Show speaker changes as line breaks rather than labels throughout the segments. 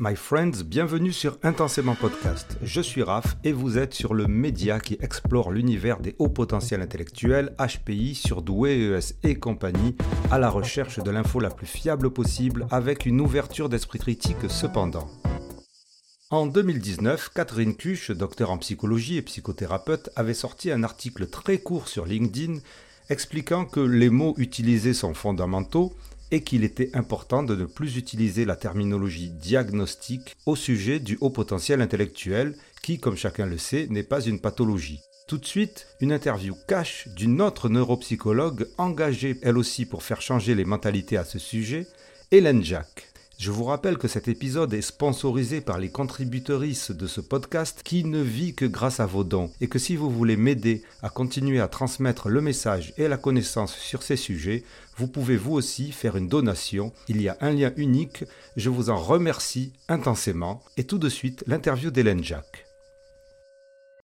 My friends, bienvenue sur Intensément Podcast. Je suis Raph et vous êtes sur le média qui explore l'univers des hauts potentiels intellectuels, HPI, surdoués, ES et compagnie, à la recherche de l'info la plus fiable possible avec une ouverture d'esprit critique cependant. En 2019, Catherine Cuche, docteur en psychologie et psychothérapeute, avait sorti un article très court sur LinkedIn expliquant que les mots utilisés sont fondamentaux et qu'il était important de ne plus utiliser la terminologie diagnostique au sujet du haut potentiel intellectuel, qui, comme chacun le sait, n'est pas une pathologie. Tout de suite, une interview cache d'une autre neuropsychologue engagée elle aussi pour faire changer les mentalités à ce sujet, Hélène Jacques. Je vous rappelle que cet épisode est sponsorisé par les contributrices de ce podcast qui ne vit que grâce à vos dons et que si vous voulez m'aider à continuer à transmettre le message et la connaissance sur ces sujets, vous pouvez vous aussi faire une donation. Il y a un lien unique. Je vous en remercie intensément. Et tout de suite, l'interview d'Hélène Jacques.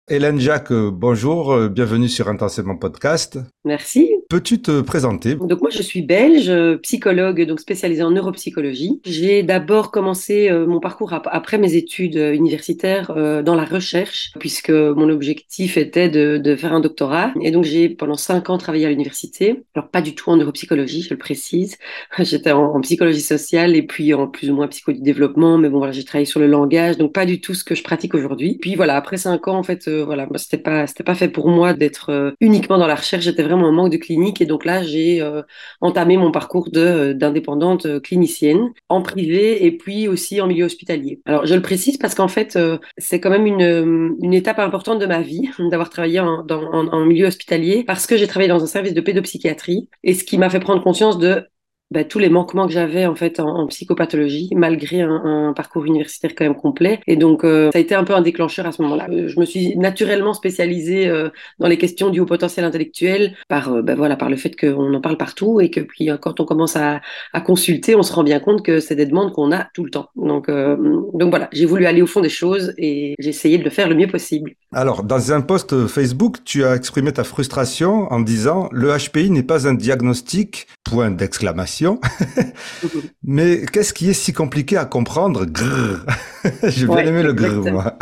Hélène Jacques, euh, bonjour, euh, bienvenue sur Intensément Podcast.
Merci.
Peux-tu te présenter?
Donc moi je suis belge, psychologue donc spécialisée en neuropsychologie. J'ai d'abord commencé euh, mon parcours après mes études universitaires euh, dans la recherche puisque mon objectif était de, de faire un doctorat et donc j'ai pendant cinq ans travaillé à l'université. Alors pas du tout en neuropsychologie, je le précise. J'étais en, psychologie sociale et puis en plus ou moins psychodéveloppement, mais bon voilà j'ai travaillé sur le langage donc pas du tout ce que je pratique aujourd'hui. Puis voilà après cinq ans en fait euh, voilà c'était pas pas fait pour moi d'être uniquement dans la recherche. J'étais vraiment en manque de clinique et donc là, j'ai euh, entamé mon parcours euh, d'indépendante euh, clinicienne en privé et puis aussi en milieu hospitalier. Alors, je le précise parce qu'en fait, c'est quand même une, une, étape importante de ma vie d'avoir travaillé en, en milieu hospitalier parce que j'ai travaillé dans un service de pédopsychiatrie et ce qui m'a fait prendre conscience de bah, tous les manquements que j'avais en fait en, psychopathologie, malgré un, parcours universitaire quand même complet. Et donc, euh, ça a été un peu un déclencheur à ce moment-là. Euh, je me suis naturellement spécialisée euh, dans les questions du haut potentiel intellectuel par, bah, voilà, par le fait qu'on en parle partout et que puis quand on commence à, consulter, on se rend bien compte que c'est des demandes qu'on a tout le temps. Donc, donc voilà, j'ai voulu aller au fond des choses et j'ai essayé de le faire le mieux possible.
Alors, dans un post Facebook, tu as exprimé ta frustration en disant le HPI n'est pas un diagnostic, point d'exclamation Mais qu'est-ce qui est si compliqué à comprendre? J'ai bien aimé le grrr, moi.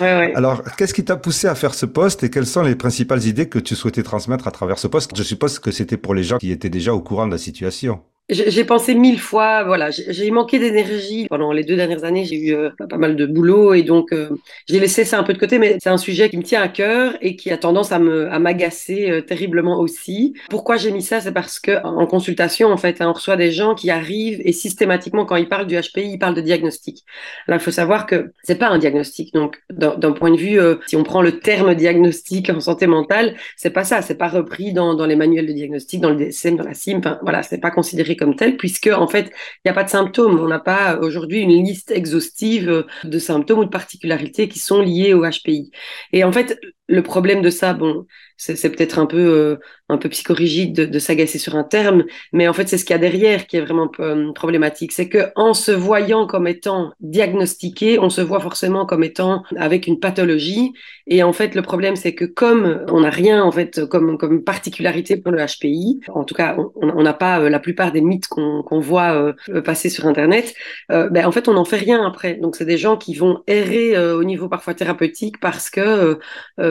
Alors, qu'est-ce qui t'a poussé à faire ce poste et quelles sont les principales idées que tu souhaitais transmettre à travers ce poste? Je suppose que c'était pour les gens qui étaient déjà au courant de la situation.
J'ai pensé mille fois, voilà, j'ai manqué d'énergie pendant les deux dernières années. J'ai eu euh, pas mal de boulot et donc euh, j'ai laissé ça un peu de côté. Mais c'est un sujet qui me tient à cœur et qui a tendance à me à m'agacer euh, terriblement aussi. Pourquoi j'ai mis ça? C'est parce que en consultation, en fait, hein, on reçoit des gens qui arrivent et systématiquement quand ils parlent du HPI, ils parlent de diagnostic. Alors il faut savoir que c'est pas un diagnostic. Donc d'un point de vue, si on prend le terme diagnostic en santé mentale, c'est pas ça. C'est pas repris dans les manuels de diagnostic, dans le DSM, dans la CIM. Enfin, voilà, c'est pas considéré comme tel, puisque en fait, il n'y a pas de symptômes. On n'a pas aujourd'hui une liste exhaustive de symptômes ou de particularités qui sont liées au HPI. Et en fait, le problème de ça, bon, c'est peut-être un peu euh, un peu psychorigide de, s'agacer sur un terme, mais en fait c'est ce qu'il y a derrière qui est vraiment euh, problématique, c'est que en se voyant comme étant diagnostiqué, on se voit forcément comme étant avec une pathologie, et en fait le problème c'est que comme on n'a rien en fait comme comme particularité pour le HPI, en tout cas on n'a pas euh, la plupart des mythes qu'on qu'on voit passer sur internet, ben en fait on n'en fait rien après. Donc c'est des gens qui vont errer au niveau parfois thérapeutique parce que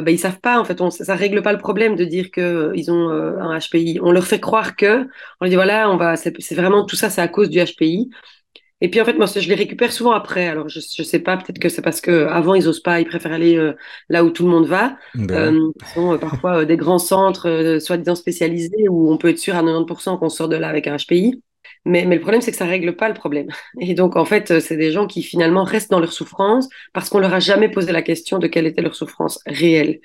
ben, ils savent pas en fait, on, ça règle pas le problème de dire que euh, ils ont euh, un HPI. On leur fait croire que, on leur dit voilà, on va, c'est vraiment tout ça, c'est à cause du HPI. Et puis en fait, moi, je les récupère souvent après. Alors je, je sais pas, peut-être que c'est parce que avant ils osent pas, ils préfèrent aller euh, là où tout le monde va. Ben. Euh, sont parfois des grands centres, soi-disant spécialisés, où on peut être sûr à 90% qu'on sort de là avec un HPI. Mais, mais, le problème, c'est que ça règle pas le problème. Et donc, en fait, c'est des gens qui finalement restent dans leur souffrance parce qu'on leur a jamais posé la question de quelle était leur souffrance réelle.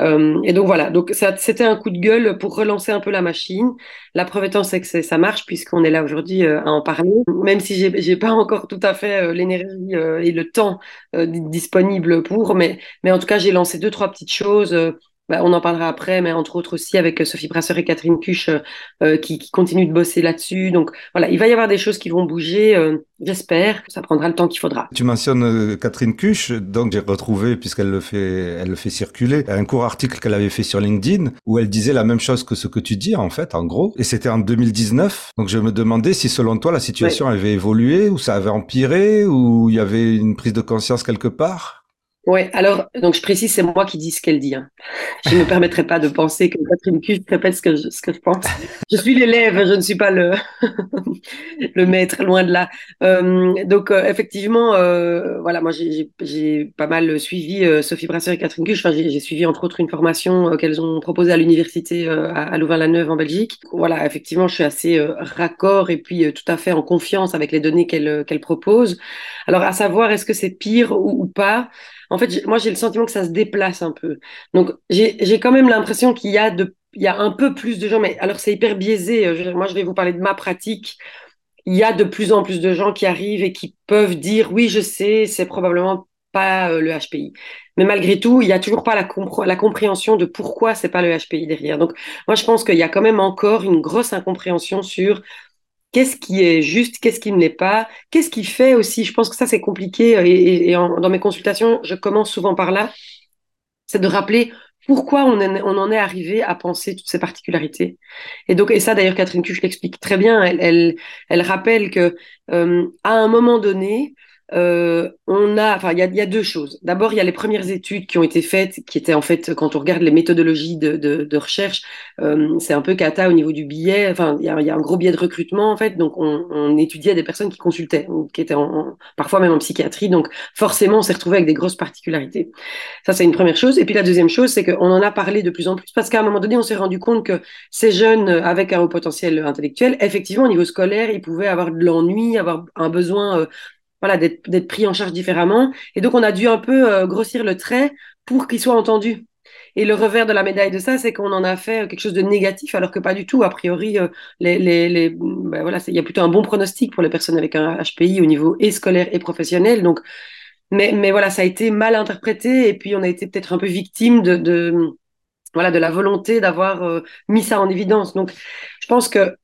Euh, et donc voilà, donc c'était un coup de gueule pour relancer un peu la machine. La preuve étant, c'est que ça marche puisqu'on est là aujourd'hui euh, à en parler, même si j'ai pas encore tout à fait euh, l'énergie et le temps disponible pour, mais, mais en tout cas, j'ai lancé deux trois petites choses bah, on en parlera après, mais entre autres aussi avec Sophie Brasseur et Catherine Cuche qui, qui, continuent de bosser là-dessus. Donc voilà, il va y avoir des choses qui vont bouger. J'espère. Ça prendra le temps qu'il faudra.
Tu mentionnes Catherine Cuche, donc j'ai retrouvé puisqu'elle le fait, elle le fait circuler, un court article qu'elle avait fait sur LinkedIn où elle disait la même chose que ce que tu dis en fait, en gros. Et c'était en 2019. Donc je me demandais si selon toi la situation avait évolué ou ça avait empiré ou il y avait une prise de conscience quelque part.
Oui, alors, donc je précise, c'est moi qui dis ce qu'elle dit. Hein. Je ne me permettrai pas de penser que Catherine Cuche répète ce que, je, ce que je pense. Je suis l'élève, je ne suis pas le, le maître, loin de là. Donc, euh, effectivement, euh, voilà, moi, j'ai pas mal suivi euh, Sophie Brasseur et Catherine Cuche. Enfin, j'ai suivi, entre autres, une formation qu'elles ont proposée à l'université à, à Louvain-la-Neuve, en Belgique. Voilà, effectivement, je suis assez raccord et puis tout à fait en confiance avec les données qu'elle qu'elle propose. Alors, à savoir, est-ce que c'est pire ou pas? En fait, moi, j'ai le sentiment que ça se déplace un peu. Donc, j'ai quand même l'impression qu'il y a de, il y a un peu plus de gens, mais alors c'est hyper biaisé. Euh, moi, je vais vous parler de ma pratique. Il y a de plus en plus de gens qui arrivent et qui peuvent dire, oui, je sais, c'est probablement pas euh, le HPI. Mais malgré tout, il n'y a toujours pas la, la compréhension de pourquoi c'est pas le HPI derrière. Donc, moi, je pense qu'il y a quand même encore une grosse incompréhension sur qu'est-ce qui est juste, qu'est-ce qui ne l'est pas, qu'est-ce qui fait aussi, je pense que ça c'est compliqué euh, et, dans mes consultations, je commence souvent par là, c'est de rappeler pourquoi on, en est arrivé à penser toutes ces particularités. Et donc, et ça d'ailleurs, Catherine Cuche l'explique très bien, elle rappelle que euh, à un moment donné, euh, on a, enfin, il y a, y a, deux choses. D'abord, il y a les premières études qui ont été faites, qui étaient en fait, quand on regarde les méthodologies de, de, de recherche, euh, c'est un peu cata au niveau du billet. Enfin, il y a, y a, un gros biais de recrutement en fait. Donc, on, on étudiait des personnes qui consultaient, qui étaient en, parfois même en psychiatrie. Donc, forcément, on s'est retrouvé avec des grosses particularités. Ça, c'est une première chose. Et puis la deuxième chose, c'est qu'on en a parlé de plus en plus parce qu'à un moment donné, on s'est rendu compte que ces jeunes avec un haut potentiel intellectuel, effectivement, au niveau scolaire, ils pouvaient avoir de l'ennui, avoir un besoin euh, voilà, d'être pris en charge différemment. Et donc, on a dû un peu euh, grossir le trait pour qu'il soit entendu. Et le revers de la médaille de ça, c'est qu'on en a fait quelque chose de négatif, alors que pas du tout. A priori, euh, les, les, ben voilà, il y a plutôt un bon pronostic pour les personnes avec un HPI au niveau et scolaire et professionnel. Donc, mais, mais voilà, ça a été mal interprété et puis on a été peut-être un peu victime de, de voilà de la volonté d'avoir euh, mis ça en évidence. Donc, je pense que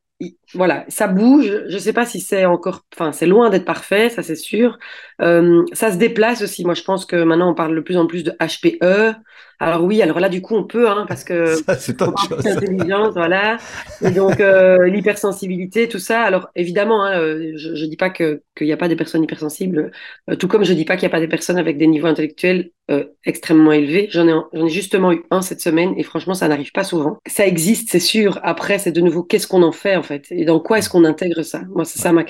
voilà, ça bouge. Je ne sais pas si c'est encore, enfin, c'est loin d'être parfait, ça c'est sûr. Euh, ça se déplace aussi. Moi, je pense que maintenant on parle de plus en plus de HPE. Alors oui, alors là, du coup, on peut, hein, parce que
c'est.
L'intelligence, voilà. Et donc euh, l'hypersensibilité, tout ça. Alors évidemment, hein, euh, je, ne dis pas que qu'il n'y a pas des personnes hypersensibles, euh, tout comme je dis pas qu'il n'y a pas des personnes avec des niveaux intellectuels euh, extrêmement élevés. J'en ai, j'en ai justement eu un cette semaine, et franchement, ça n'arrive pas souvent. Ça existe, c'est sûr. Après, c'est de nouveau qu'est-ce qu'on en fait en fait, et dans quoi est-ce qu'on intègre ça? Moi, c'est ça ma,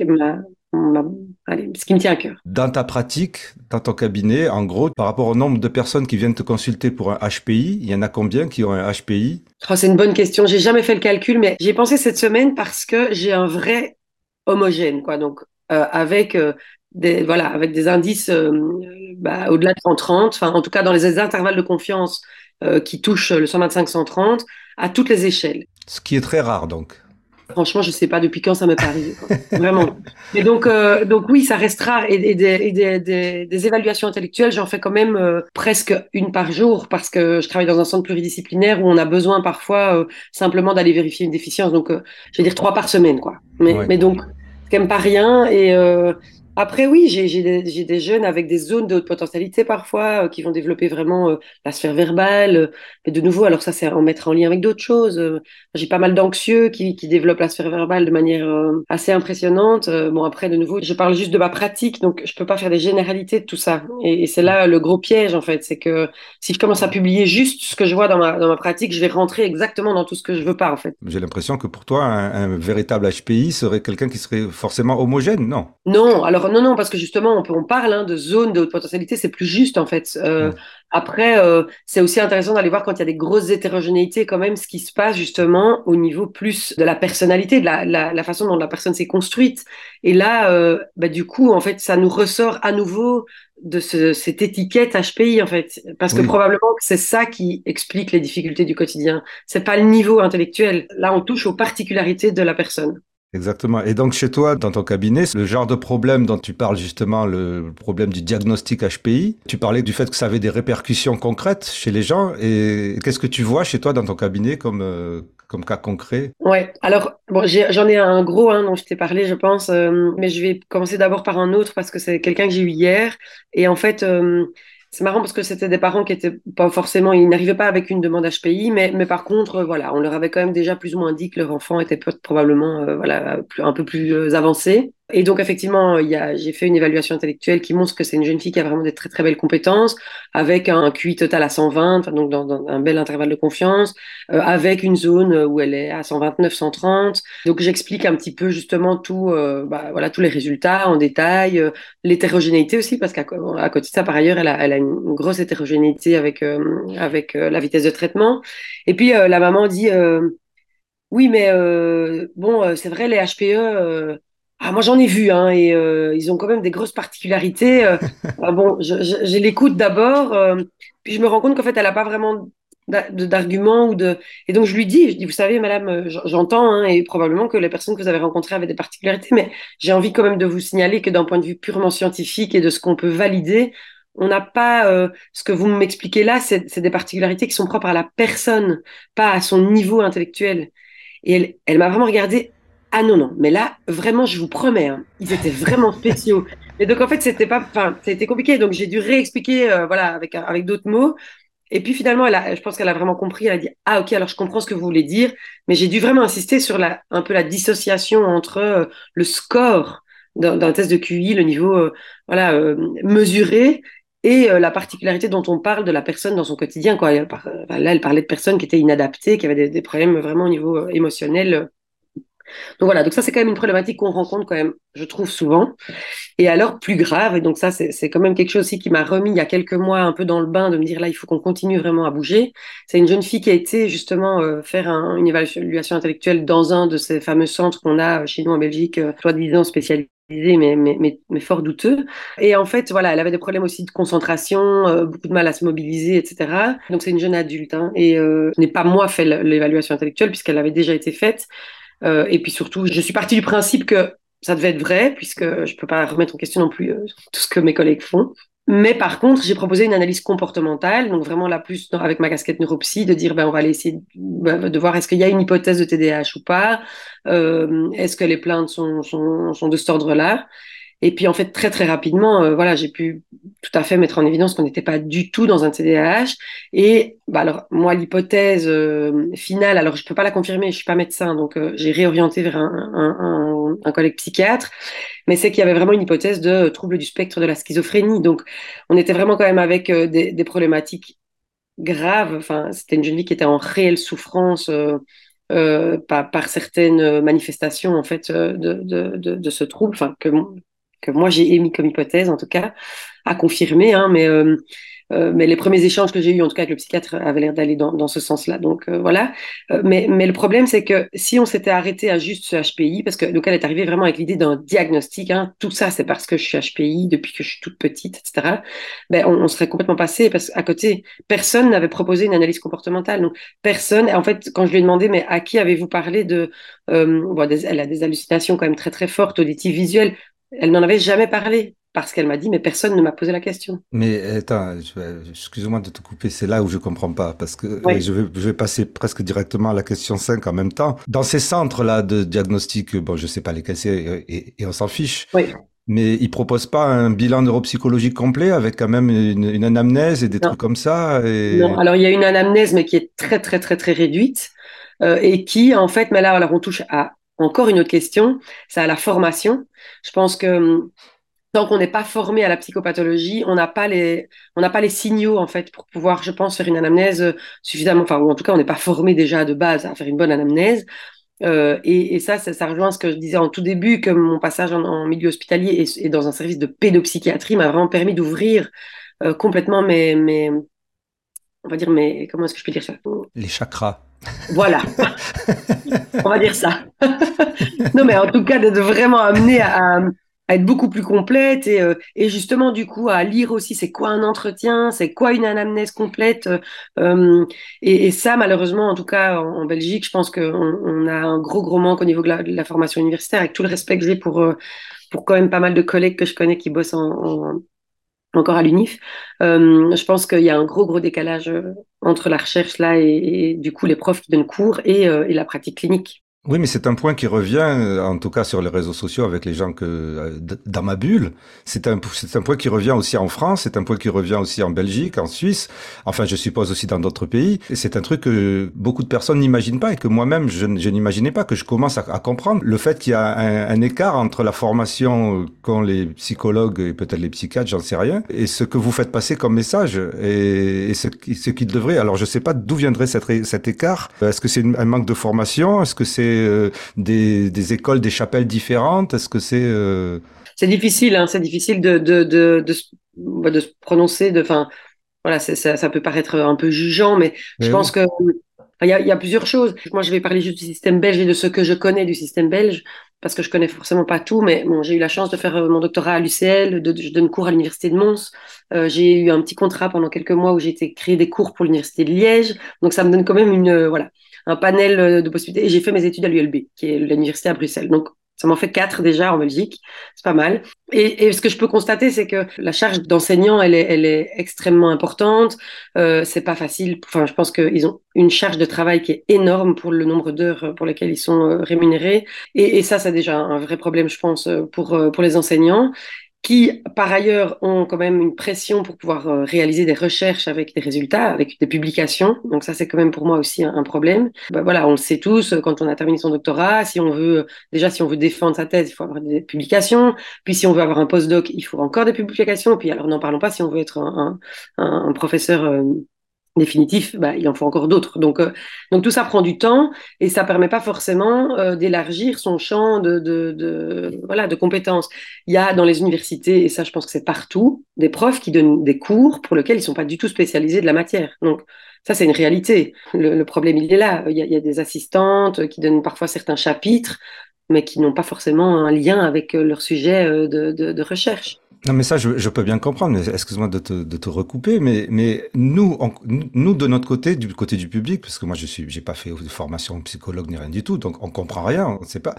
ma allez, ce qui me tient à cœur.
Dans ta pratique, dans ton cabinet, en gros, par rapport au nombre de personnes qui viennent te consulter pour un HPI, il y en a combien qui ont un HPI
oh, C'est une bonne question. J'ai jamais fait le calcul, mais j'ai pensé cette semaine parce que j'ai un vrai homogène, quoi. Donc, euh, avec euh, des voilà, avec des indices euh, bah, au-delà de 130, enfin, en tout cas dans les intervalles de confiance qui touchent le 125-130 à toutes les échelles.
Ce qui est très rare, donc.
Franchement, je sais pas depuis quand ça m'est arrivé. Vraiment. Et donc, euh, donc oui, ça reste rare. Et, et, des, et des, des, des, évaluations intellectuelles, j'en fais quand même euh, presque une par jour parce que je travaille dans un centre pluridisciplinaire où on a besoin parfois euh, simplement d'aller vérifier une déficience. Donc, je vais dire trois par semaine, quoi. Mais, mais donc, c'est quand même pas rien. Et après, oui, j'ai des, des, jeunes avec des zones de haute potentialité parfois euh, qui vont développer vraiment euh, la sphère verbale. Euh, mais de nouveau, alors ça, c'est en mettre en lien avec d'autres choses. j'ai pas mal d'anxieux qui, qui, développent la sphère verbale de manière assez impressionnante. bon, après, de nouveau, je parle juste de ma pratique, donc je peux pas faire des généralités de tout ça. Et, c'est là le gros piège, en fait. C'est que si je commence à publier juste ce que je vois dans ma, dans ma pratique, je vais rentrer exactement dans tout ce que je veux pas, en fait.
J'ai l'impression que pour toi, un, un véritable HPI serait quelqu'un qui serait forcément homogène, non?
Non, alors non, non, parce que justement, on, peut, on parle hein, de zone de haute potentialité, c'est plus juste en fait. Euh, après, euh, c'est aussi intéressant d'aller voir quand il y a des grosses hétérogénéités, quand même, ce qui se passe justement au niveau plus de la personnalité, de la, la, la façon dont la personne s'est construite. Et là, euh, bah, du coup, en fait, ça nous ressort à nouveau de ce, cette étiquette HPI en fait, parce que probablement que c'est ça qui explique les difficultés du quotidien. C'est pas le niveau intellectuel. Là, on touche aux particularités de la personne.
Exactement. Et donc chez toi, dans ton cabinet, le genre de problème dont tu parles justement, le problème du diagnostic HPI, tu parlais du fait que ça avait des répercussions concrètes chez les gens. Et qu'est-ce que tu vois chez toi dans ton cabinet comme, euh, comme cas concret?
Ouais, alors bon, j'en ai, un gros hein, dont je t'ai parlé, je pense, euh, mais je vais commencer d'abord par un autre parce que c'est quelqu'un que j'ai eu hier. Et en fait, euh, c'est marrant parce que c'était des parents qui étaient pas forcément, ils n'arrivaient pas avec une demande HPI, mais, mais par contre, euh, voilà, on leur avait quand même déjà plus ou moins dit que leur enfant était probablement euh, voilà, un peu plus euh, avancé. Et donc, effectivement, j'ai fait une évaluation intellectuelle qui montre que c'est une jeune fille qui a vraiment des très, très belles compétences, avec un QI total à 120, donc dans, un bel intervalle de confiance, euh, avec une zone où elle est à 129, 130. Donc, j'explique un petit peu justement tout, euh, bah, voilà, tous les résultats en détail, euh, l'hétérogénéité aussi, parce qu'à côté de ça, par ailleurs, elle a, elle a une grosse hétérogénéité avec, avec la vitesse de traitement. Et puis, la maman dit, oui, mais bon, c'est vrai, les HPE, ah, moi, j'en ai vu, hein, et euh, ils ont quand même des grosses particularités. Euh. ah, bon, je, je, je l'écoute d'abord, euh, puis je me rends compte qu'en fait, elle n'a pas vraiment d'arguments ou de. Et donc, je lui dis, je dis, vous savez, madame, euh, j'entends, hein, et probablement que les personnes que vous avez rencontrées avaient des particularités, mais j'ai envie quand même de vous signaler que d'un point de vue purement scientifique et de ce qu'on peut valider, on n'a pas euh, ce que vous m'expliquez là, c'est des particularités qui sont propres à la personne, pas à son niveau intellectuel. Et elle, elle m'a vraiment regardé ah non, non, mais là, vraiment, je vous promets, hein, ils étaient vraiment spéciaux. Et donc, en fait, c'était pas, enfin, c'était compliqué. Donc, j'ai dû réexpliquer, euh, voilà, avec, avec d'autres mots. Et puis, finalement, elle a, je pense qu'elle a vraiment compris. Elle a dit, ah, ok, alors je comprends ce que vous voulez dire. Mais j'ai dû vraiment insister sur la, un peu la dissociation entre euh, le score d'un test de QI, le niveau, euh, voilà, mesuré, et la particularité dont on parle de la personne dans son quotidien. Quoi. Là, elle parlait de personnes qui étaient inadaptées, qui avaient des, des problèmes vraiment au niveau émotionnel donc voilà, donc ça c'est quand même une problématique qu'on rencontre quand même, je trouve souvent. Et alors plus grave, et donc ça c'est quand même quelque chose aussi qui m'a remis il y a quelques mois un peu dans le bain de me dire là il faut qu'on continue vraiment à bouger. C'est une jeune fille qui a été justement euh, faire une évaluation intellectuelle dans un de ces fameux centres qu'on a chez nous en Belgique, euh, soi-disant spécialisés mais, mais, mais, mais, fort douteux. Et en fait, voilà, elle avait des problèmes aussi de concentration, euh, beaucoup de mal à se mobiliser, etc. Donc c'est une jeune adulte. Hein, et euh, je n'ai pas moi fait l'évaluation intellectuelle puisqu'elle avait déjà été faite. Euh, et puis surtout, je suis partie du principe que ça devait être vrai, puisque je ne peux pas remettre en question non plus euh, tout ce que mes collègues font. Mais par contre, j'ai proposé une analyse comportementale, donc vraiment la plus avec ma casquette neuropsy, de dire ben on va aller essayer de, de voir est-ce qu'il y a une hypothèse de TDAH ou pas, euh, est-ce que les plaintes sont, sont de cet ordre-là. Et puis en fait très très rapidement, euh, voilà, j'ai pu tout à fait mettre en évidence qu'on n'était pas du tout dans un TDAH. Et bah alors moi l'hypothèse euh, finale, alors je peux pas la confirmer, je suis pas médecin, donc euh, j'ai réorienté vers un, un, collègue psychiatre, mais c'est qu'il y avait vraiment une hypothèse de trouble du spectre de la schizophrénie. Donc on était vraiment quand même avec des, problématiques graves. Enfin c'était une jeune fille qui était en réelle souffrance. par, par, certaines manifestations en fait de, de, de, de ce trouble, enfin que que moi j'ai émis comme hypothèse en tout cas, à confirmer, hein, mais euh, euh, mais les premiers échanges que j'ai eus, en tout cas avec le psychiatre, avaient l'air d'aller dans, dans, ce sens-là. Donc euh, voilà. Euh, mais, mais le problème, c'est que si on s'était arrêté à juste ce HPI, parce que donc elle est arrivée vraiment avec l'idée d'un diagnostic, hein, tout ça c'est parce que je suis HPI depuis que je suis toute petite, etc. Ben on, on serait complètement passé parce qu'à côté, personne n'avait proposé une analyse comportementale. Donc personne. En fait, quand je lui ai demandé, mais à qui avez-vous parlé de bon, des, Elle a des hallucinations quand même très très fortes, auditives, visuelles. Elle n'en avait jamais parlé parce qu'elle m'a dit, mais personne ne m'a posé la question.
Mais attends, excuse-moi de te couper, c'est là où je comprends pas, parce que je, vais, je vais passer presque directement à la question 5 en même temps. Dans ces centres-là de diagnostic, bon, je sais pas lesquels c'est, et, et, on s'en fiche.
Oui.
Mais ils proposent pas un bilan neuropsychologique complet avec quand même une, une anamnèse et des non. trucs comme ça. Et...
Non, alors il y a une anamnèse, mais qui est très très très très réduite euh, et qui en fait, mais là alors on touche à encore une autre question, c'est à la formation. Je pense que hum, tant qu'on n'est pas formé à la psychopathologie, on n'a pas les, on n'a pas les signaux en fait pour pouvoir, je pense, faire une anamnèse suffisamment, enfin ou en tout cas on n'est pas formé déjà de base à faire une bonne anamnèse. Euh, et, ça, ça, rejoint ce que je disais en tout début, que mon passage en, milieu hospitalier et, dans un service de pédopsychiatrie m'a vraiment permis d'ouvrir euh, complètement mes, mes, on va dire mes, comment est-ce que je peux dire ça?
Les chakras.
Voilà, on va dire ça. non, mais en tout cas, d'être vraiment amené à, être beaucoup plus complète et, euh, et justement du coup à lire aussi c'est quoi un entretien, c'est quoi une anamnèse complète. Euh, et, et, ça malheureusement en tout cas en, Belgique, je pense qu'on on a un gros gros manque au niveau de la, formation universitaire avec tout le respect que j'ai pour euh, pour quand même pas mal de collègues que je connais qui bossent en, en encore à l'UNIF. Euh, je pense qu'il y a un gros gros décalage entre la recherche là et, du coup les profs qui donnent cours et, et la pratique clinique.
Oui, mais c'est un point qui revient, euh, en tout cas sur les réseaux sociaux avec les gens que euh, dans ma bulle. C'est un, un point qui revient aussi en France, c'est un point qui revient aussi en Belgique, en Suisse. Enfin, je suppose aussi dans d'autres pays. Et c'est un truc que beaucoup de personnes n'imaginent pas et que moi-même je, n'imaginais pas que je commence à, comprendre le fait qu'il y a un, écart entre la formation qu'ont les psychologues et peut-être les psychiatres, j'en sais rien, et ce que vous faites passer comme message et, ce, ce qui devrait. Alors, je sais pas d'où viendrait cet écart. Est-ce que c'est un manque de formation? Est-ce que c'est euh, des, écoles, des chapelles différentes? Est-ce que c'est euh,
C'est difficile, hein, c'est difficile de, de, de, de, se prononcer. De, enfin, voilà, ça, ça, peut paraître un peu jugeant, mais, je pense que il y, a, il y, a, plusieurs choses. Moi, je vais parler juste du système belge et de ce que je connais du système belge, parce que je connais forcément pas tout, mais bon, j'ai eu la chance de faire euh, mon doctorat à l'UCL, de, je donne cours à l'université de Mons. Euh, j'ai eu un petit contrat pendant quelques mois où j'ai été créer des cours pour l'université de Liège, donc ça me donne quand même une voilà un panel euh, de possibilités. Et j'ai fait mes études à l'ULB, qui est l'université à Bruxelles. Donc, ça m'en fait quatre déjà en Belgique. C'est pas mal. Et, ce que je peux constater, c'est que la charge d'enseignant, elle est, elle est extrêmement importante. Euh, c'est pas facile. Enfin, je pense qu'ils ont une charge de travail qui est énorme pour le nombre d'heures pour lesquelles ils sont euh, rémunérés. Et, et ça, c'est déjà un vrai problème, je pense, pour, pour les enseignants qui, par ailleurs, ont quand même une pression pour pouvoir euh, réaliser des recherches avec des résultats, avec des publications. Donc ça, c'est quand même pour moi aussi un, problème. Bah, voilà, on le sait tous, quand on a terminé son doctorat, si on veut, déjà, si on veut défendre sa thèse, il faut avoir des publications. Puis si on veut avoir un postdoc, il faut encore des publications. Puis alors, n'en parlons pas si on veut être un, un, un professeur euh, définitif, bah, il en faut encore d'autres. Donc, euh, donc tout ça prend du temps et ça permet pas forcément euh, d'élargir son champ de, compétences. Il y a dans les universités, et ça je pense que c'est partout, des profs qui donnent des cours pour lesquels ils sont pas du tout spécialisés de la matière. Donc ça c'est une réalité. Le, problème il est là. Il y, a, des assistantes qui donnent parfois certains chapitres, mais qui n'ont pas forcément un lien avec euh, leur sujet de recherche.
Non, mais ça, je, je peux bien comprendre. Excuse-moi de te, de te recouper, mais, mais nous, nous de notre côté, du côté du public, parce que moi, je suis, j'ai pas fait de formation psychologue ni rien du tout, donc on comprend rien. On sait pas.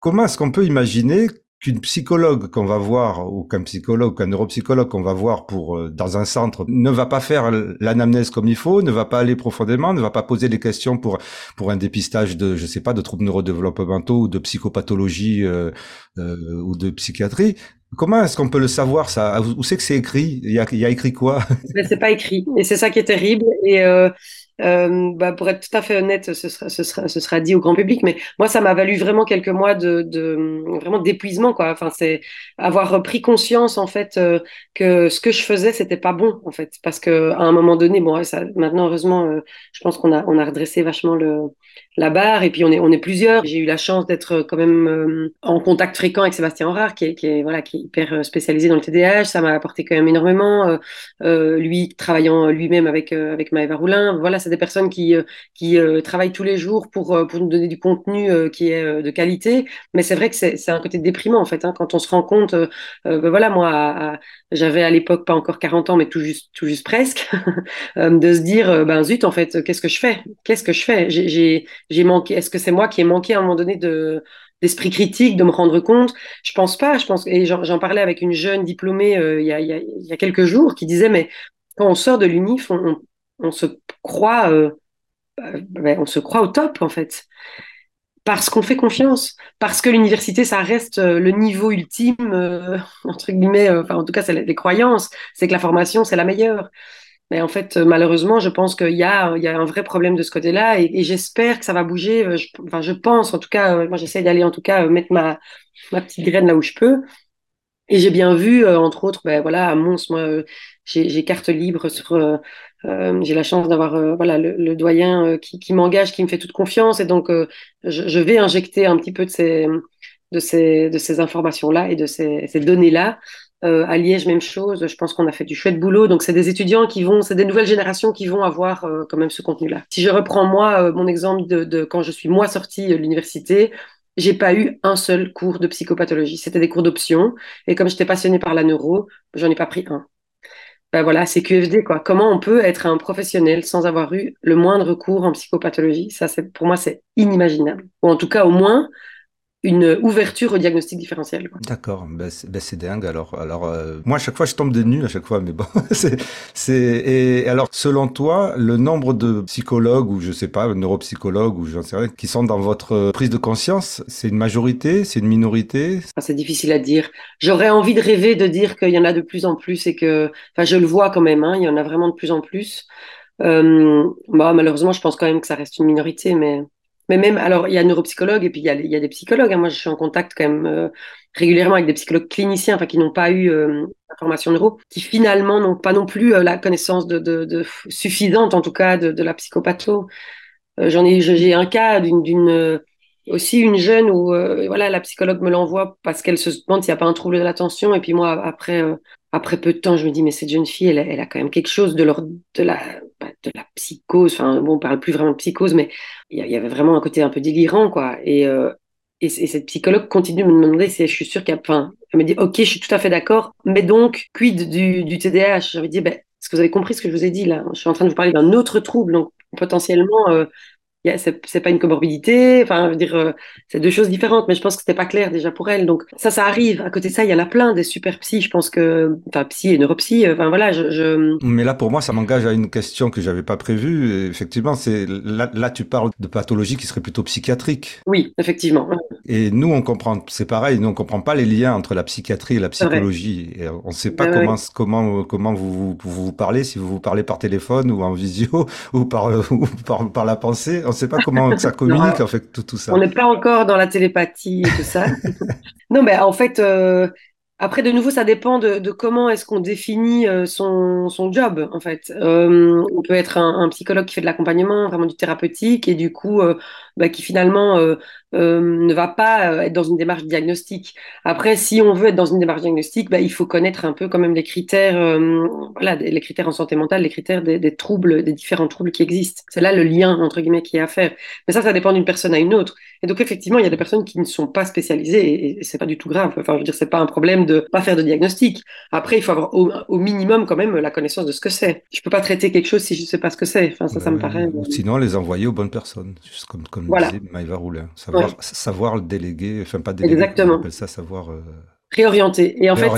Comment est-ce qu'on peut imaginer qu'une psychologue qu'on va voir ou qu'un psychologue, qu'un neuropsychologue qu'on va voir pour euh, dans un centre ne va pas faire l'anamnèse comme il faut, ne va pas aller profondément, ne va pas poser des questions pour pour un dépistage de je sais pas de troubles neurodéveloppementaux ou de psychopathologie euh, euh, ou de psychiatrie. Comment est-ce qu'on peut le savoir ça? Où c'est que c'est écrit? Il y, a, écrit quoi?
C'est pas écrit. Et c'est ça qui est terrible. Et euh, euh, bah, pour être tout à fait honnête, ce sera, dit au grand public, mais moi ça m'a valu vraiment quelques mois de, vraiment d'épuisement quoi. Enfin c'est avoir pris conscience en fait euh, que ce que je faisais c'était pas bon en fait parce que à un moment donné, bon ça, maintenant heureusement, euh, je pense qu'on a on a redressé vachement le la barre et puis on est on est plusieurs. J'ai eu la chance d'être quand même en contact fréquent avec Sébastien Horard qui est, voilà qui est hyper spécialisé dans le TDAH. Ça m'a apporté quand même énormément. Lui travaillant lui-même avec avec Maëva Roulin. Voilà, des personnes qui qui travaillent tous les jours pour pour nous donner du contenu qui est de qualité. Mais c'est vrai que c'est un côté déprimant en fait hein, quand on se rend compte. Ben voilà moi j'avais à l'époque pas encore 40 ans mais tout juste tout juste presque de se dire ben zut en fait qu'est-ce que je fais? Qu'est-ce que je fais? J'ai manqué Est-ce que c'est moi qui ai manqué à un moment donné de d'esprit critique, de me rendre compte? Je pense pas. Je pense et j'en parlais avec une jeune diplômée euh, y a, il, y a, quelques jours qui disait mais quand on sort de l'UNIF, on, on, se croit euh, ben, on se croit au top en fait parce qu'on fait confiance, parce que l'université, ça reste euh, le niveau ultime, euh, entre guillemets, en tout cas, c'est les croyances, c'est que la formation, c'est la meilleure. Mais en fait, malheureusement, je pense qu'il y a, un vrai problème de ce côté-là et, j'espère que ça va bouger. Euh, je, enfin, je pense, en tout cas, euh, moi, j'essaie d'aller, en tout cas, euh, mettre ma, ma petite graine là où je peux. Et j'ai bien vu, entre autres, ben voilà, à Mons, moi, j'ai carte libre sur. Euh, j'ai la chance d'avoir voilà le, le doyen qui, qui m'engage, qui me fait toute confiance, et donc je, je, vais injecter un petit peu de ces de ces de ces informations là et de ces, ces données là euh, à Liège, même chose. Je pense qu'on a fait du chouette boulot. Donc, c'est des étudiants qui vont, c'est des nouvelles générations qui vont avoir euh, quand même ce contenu-là. Si je reprends moi euh, mon exemple de, de, quand je suis moi sortie de l'université, j'ai pas eu un seul cours de psychopathologie. C'était des cours d'option. Et comme j'étais passionnée par la neuro, j'en ai pas pris un. Ben voilà, c'est QFD, quoi. Comment on peut être un professionnel sans avoir eu le moindre cours en psychopathologie? Ça, c'est pour moi, c'est inimaginable. Ou en tout cas, au moins, une ouverture au diagnostic différentiel.
D'accord, ben c'est ben dingue. Alors, alors euh, moi à chaque fois je tombe des nues à chaque fois, mais bon, c'est et alors selon toi le nombre de psychologues ou je sais pas neuropsychologues ou j'en sais rien qui sont dans votre prise de conscience, c'est une majorité, c'est une minorité?
C'est difficile à dire. J'aurais envie de rêver de dire qu'il y en a de plus en plus et que, enfin je le vois quand même, hein, il y en a vraiment de plus en plus. Euh, bah, malheureusement je pense quand même que ça reste une minorité, mais mais même, alors, il y a un neuropsychologue et puis il y a, y a des psychologues. Hein. Moi, je suis en contact quand même euh, régulièrement avec des psychologues cliniciens, enfin, qui n'ont pas eu euh, la formation neuro, qui finalement n'ont pas non plus euh, la connaissance de, suffisante, en tout cas, de, la psychopatho. J'en ai, j'ai un cas d'une, aussi une jeune où, voilà, la psychologue me l'envoie parce qu'elle se demande s'il n'y a pas un trouble de l'attention. Et puis moi, après, après peu de temps, je me dis, mais cette jeune fille, elle, a quand même quelque chose de, bah, de la psychose. Enfin, bon, on parle plus vraiment de psychose, mais il y, avait vraiment un côté un peu délirant, quoi. Et, euh, et, cette psychologue continue de me demander je suis sûre a. Enfin, elle me dit, OK, je suis tout à fait d'accord, mais donc, quid du, du TDAH J'avais dit, ben, est-ce que vous avez compris ce que je vous ai dit là? Je suis en train de vous parler d'un autre trouble, donc potentiellement, euh, c'est pas une comorbidité, enfin, je veux dire, euh, c'est deux choses différentes, mais je pense que c'était pas clair déjà pour elle. Donc ça, ça arrive. À côté de ça, il y en a plein des super psy. Je pense que, enfin, psy et neuropsy, euh, enfin voilà. Je, je...
Mais là, pour moi, ça m'engage à une question que j'avais pas prévue. effectivement, c'est là, là, tu parles de pathologie qui serait plutôt psychiatrique.
Oui, effectivement.
Et nous, on comprend, c'est pareil, nous on comprend pas les liens entre la psychiatrie et la psychologie. Et on sait pas comment, comment, comment vous, vous, vous parlez, si vous vous parlez par téléphone ou en visio ou par, ou par, par la pensée on ne sait pas comment ça communique en fait tout, tout ça.
On n'est pas encore dans la télépathie et tout ça. non, mais en fait, euh, après de nouveau, ça dépend de, comment est-ce qu'on définit euh, son, son, job en fait. Euh, on peut être un, un, psychologue qui fait de l'accompagnement, vraiment du thérapeutique, et du coup, bah, qui finalement euh, ne va pas euh, être dans une démarche diagnostique. Après, si on veut être dans une démarche diagnostique, bah, il faut connaître un peu quand même les critères, euh, voilà, les critères en santé mentale, les critères des, des troubles, des différents troubles qui existent. C'est là le lien entre guillemets qui est à faire. Mais ça, ça dépend d'une personne à une autre. Et donc effectivement, il y a des personnes qui ne sont pas spécialisées et, c'est pas du tout grave. Enfin, je veux dire, c'est pas un problème de pas faire de diagnostic. Après, il faut avoir au, minimum quand même la connaissance de ce que c'est. Je peux pas traiter quelque chose si je sais pas ce que c'est. Enfin, ça, ça me paraît.
Sinon, les envoyer aux bonnes personnes, juste comme comme voilà. disait Maïva Roulin. Savoir, le déléguer, enfin pas déléguer,
Exactement.
on appelle ça savoir. Euh,
réorienter. Et en fait,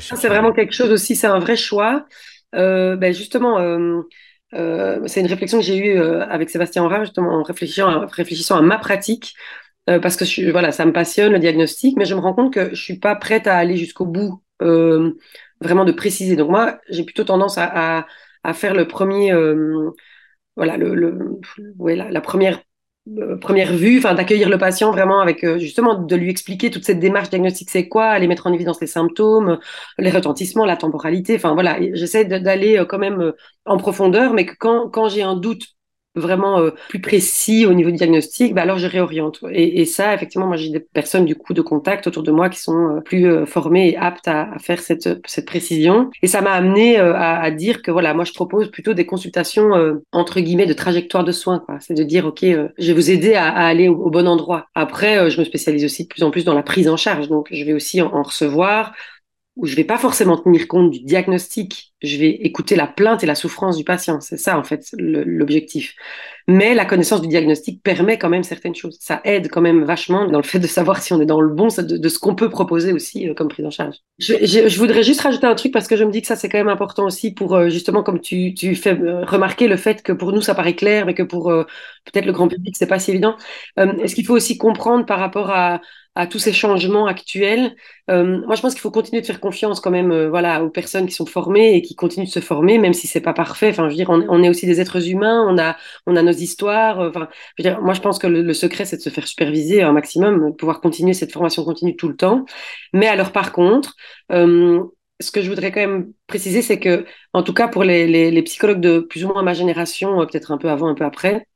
ça, c'est vraiment quelque chose aussi, c'est un vrai choix. Euh, ben justement, euh, c'est une réflexion que j'ai eue avec Sébastien Aura, justement, en réfléchissant à, réfléchissant à ma pratique, parce que je, voilà, ça me passionne le diagnostic, mais je me rends compte que je suis pas prête à aller jusqu'au bout, vraiment de préciser. Donc moi, j'ai plutôt tendance à, à, à, faire le premier, voilà, le, le ouais, la, la première première vue, enfin d'accueillir le patient vraiment avec euh, justement de lui expliquer toute cette démarche diagnostique, c'est quoi, aller mettre en évidence les symptômes, les retentissements, la temporalité, enfin voilà, j'essaie d'aller euh, quand même en profondeur, mais quand, quand j'ai un doute vraiment euh, plus précis au niveau du diagnostic, bah alors je réoriente. Et, et, ça, effectivement, moi j'ai des personnes du coup de contact autour de moi qui sont euh, plus euh, formées et aptes à, à, faire cette, cette précision. Et ça m'a amené à, à, dire que voilà, moi je propose plutôt des consultations entre guillemets de trajectoire de soins. C'est de dire ok, je vais vous aider à, à aller au, bon endroit. Après, je me spécialise aussi de plus en plus dans la prise en charge. Donc je vais aussi en recevoir où je vais pas forcément tenir compte du diagnostic, je vais écouter la plainte et la souffrance du patient. C'est ça, en fait, l'objectif. Mais la connaissance du diagnostic permet quand même certaines choses. Ça aide quand même vachement dans le fait de savoir si on est dans le bon, de, ce qu'on peut proposer aussi euh, comme prise en charge. Je, voudrais juste rajouter un truc parce que je me dis que ça, c'est quand même important aussi pour, euh, justement, comme tu, fais euh, remarquer le fait que pour nous, ça paraît clair, mais que pour peut-être le grand public, c'est pas si évident. Est-ce qu'il faut aussi comprendre par rapport à, à tous ces changements actuels. Euh, moi, je pense qu'il faut continuer de faire confiance quand même, euh, voilà, aux personnes qui sont formées et qui continuent de se former, même si c'est pas parfait. Enfin, je veux dire, on, est aussi des êtres humains, on a, on a nos histoires. Euh, enfin, je veux dire, moi, je pense que le, secret, c'est de se faire superviser un maximum, de pouvoir continuer cette formation continue tout le temps. Mais alors, par contre, euh, ce que je voudrais quand même préciser, c'est que, en tout cas, pour les, les, les psychologues de plus ou moins ma génération, peut-être un peu avant, un peu après,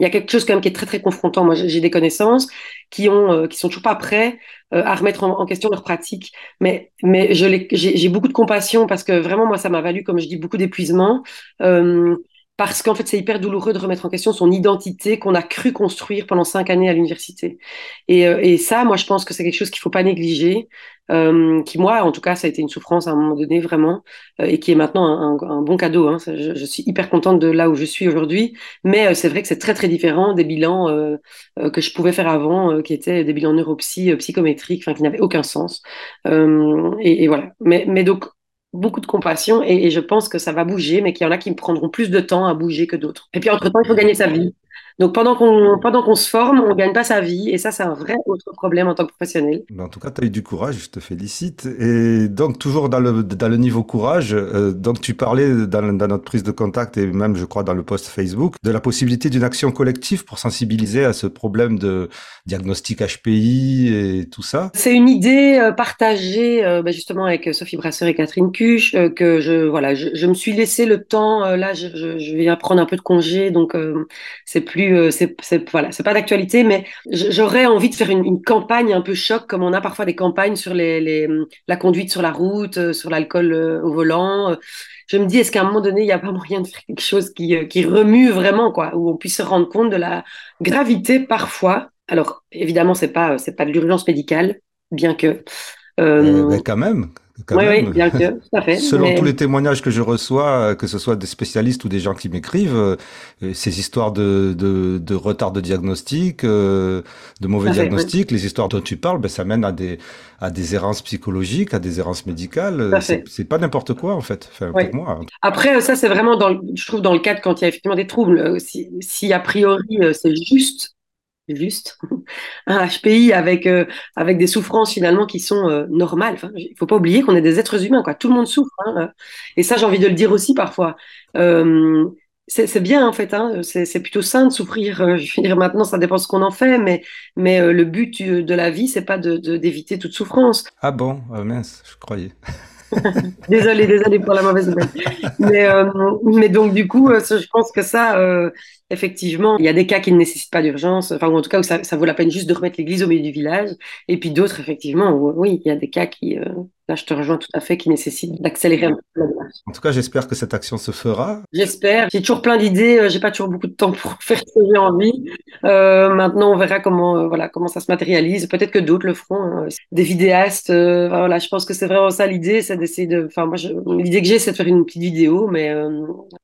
il y a quelque chose quand même qui est très très confrontant. Moi, j'ai des connaissances qui ont, euh, qui sont toujours pas prêts euh, à remettre en, question leur pratique. Mais, mais j'ai beaucoup de compassion parce que vraiment moi, ça m'a valu, comme je dis, beaucoup d'épuisement. Euh, parce qu'en fait, c'est hyper douloureux de remettre en question son identité qu'on a cru construire pendant cinq années à l'université. Et, euh, et, ça, moi, je pense que c'est quelque chose qu'il faut pas négliger, euh, qui moi, en tout cas, ça a été une souffrance à un moment donné vraiment, euh, et qui est maintenant un, bon cadeau. Hein. Je, suis hyper contente de là où je suis aujourd'hui, mais euh, c'est vrai que c'est très très différent des bilans que je pouvais faire avant, qui étaient des bilans neuropsy, psychométriques, enfin qui n'avaient aucun sens. Et, et, voilà. Mais, mais donc beaucoup de compassion et, je pense que ça va bouger, mais qu'il y en a qui me prendront plus de temps à bouger que d'autres. Et puis entre-temps, il faut gagner sa vie. Donc pendant qu'on pendant qu'on se forme, on gagne pas sa vie et ça c'est un vrai autre problème en tant que professionnel.
En tout cas, tu as eu du courage, je te félicite. Et donc toujours dans le dans le niveau courage, euh, donc tu parlais dans, dans, notre prise de contact et même je crois dans le post Facebook de la possibilité d'une action collective pour sensibiliser à ce problème de diagnostic HPI et tout ça.
C'est une idée euh, partagée euh, bah, justement avec Sophie Brasseur et Catherine Cuche euh, que je voilà, je, je, me suis laissé le temps là je, je, je, vais prendre un peu de congé donc c'est plus euh, c'est voilà, c'est pas d'actualité, mais j'aurais envie de faire une, campagne un peu choc, comme on a parfois des campagnes sur les la conduite sur la route, euh, sur l'alcool euh, au volant. Je me dis, est-ce qu'à un moment donné, il n'y a pas moyen de faire quelque chose qui, qui remue vraiment, quoi, où on puisse se rendre compte de la gravité parfois? Alors, évidemment, c'est pas, c'est pas de l'urgence médicale, bien que.
Mais quand même,
oui, oui, bien que, tout à fait.
Selon tous les témoignages que je reçois, euh, que ce soit des spécialistes ou des gens qui m'écrivent, euh, ces histoires de, de, de, retard de diagnostic, euh, de mauvais diagnostic, les histoires dont tu parles, ben, ça mène à des, à des errances psychologiques, à des errances médicales. C'est pas n'importe quoi, en fait, enfin, pour moi.
Après, ça, c'est vraiment, dans le, je trouve, dans le cadre quand il y a effectivement des troubles. Si, si a priori, c'est juste juste un HPI avec euh, avec des souffrances finalement qui sont euh, normales. Enfin, il faut pas oublier qu'on est des êtres humains, quoi. Tout le monde souffre, hein, euh. et ça j'ai envie de le dire aussi parfois. Euh, c'est bien en fait, hein, c'est plutôt sain de souffrir. Je veux dire maintenant, ça dépend ce qu'on en fait, mais mais le but de la vie, c'est pas de d'éviter toute souffrance.
Ah bon, mince, je croyais.
désolé, désolé pour la mauvaise nouvelle. Mais, euh, mais donc, du coup, je pense que ça, euh, effectivement, il y a des cas qui ne nécessitent pas d'urgence, enfin, ou en tout cas où ça, ça, vaut la peine juste de remettre l'église au milieu du village, et puis d'autres, effectivement, où, oui, il y a des cas qui, euh, là, je te rejoins tout à fait, qui nécessitent d'accélérer un peu la
En tout cas, j'espère que cette action se fera.
J'espère. J'ai toujours plein d'idées, euh, j'ai pas toujours beaucoup de temps pour faire ce que j'ai envie. Euh, maintenant, on verra comment, euh, voilà, comment ça se matérialise. Peut-être que d'autres le feront. Hein. Des vidéastes, voilà, je pense que c'est vraiment ça l'idée, c'est d'essayer de, enfin, moi, l'idée que j'ai, c'est de faire une petite vidéo, mais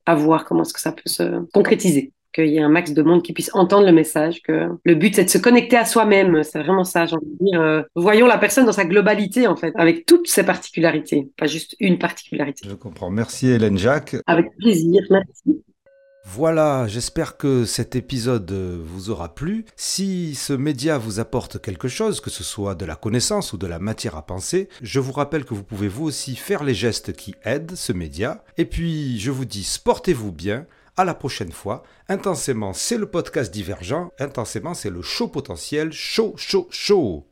à voir comment est-ce que ça peut se concrétiser qu'il y ait un max de monde qui puisse entendre le message, que le but c'est de se connecter à soi-même, c'est vraiment ça, j'ai envie de dire. Euh, voyons la personne dans sa globalité en fait, avec toutes ses particularités, pas juste une particularité.
Je comprends. Merci Hélène Jacques.
Avec plaisir, merci.
Voilà, j'espère que cet épisode vous aura plu. Si ce média vous apporte quelque chose, que ce soit de la connaissance ou de la matière à penser, je vous rappelle que vous pouvez vous aussi faire les gestes qui aident ce média. Et puis, je vous dis, sportez-vous bien. À la prochaine fois. Intensément, c'est le podcast divergent. Intensément, c'est le show potentiel. Chaud, chaud, chaud.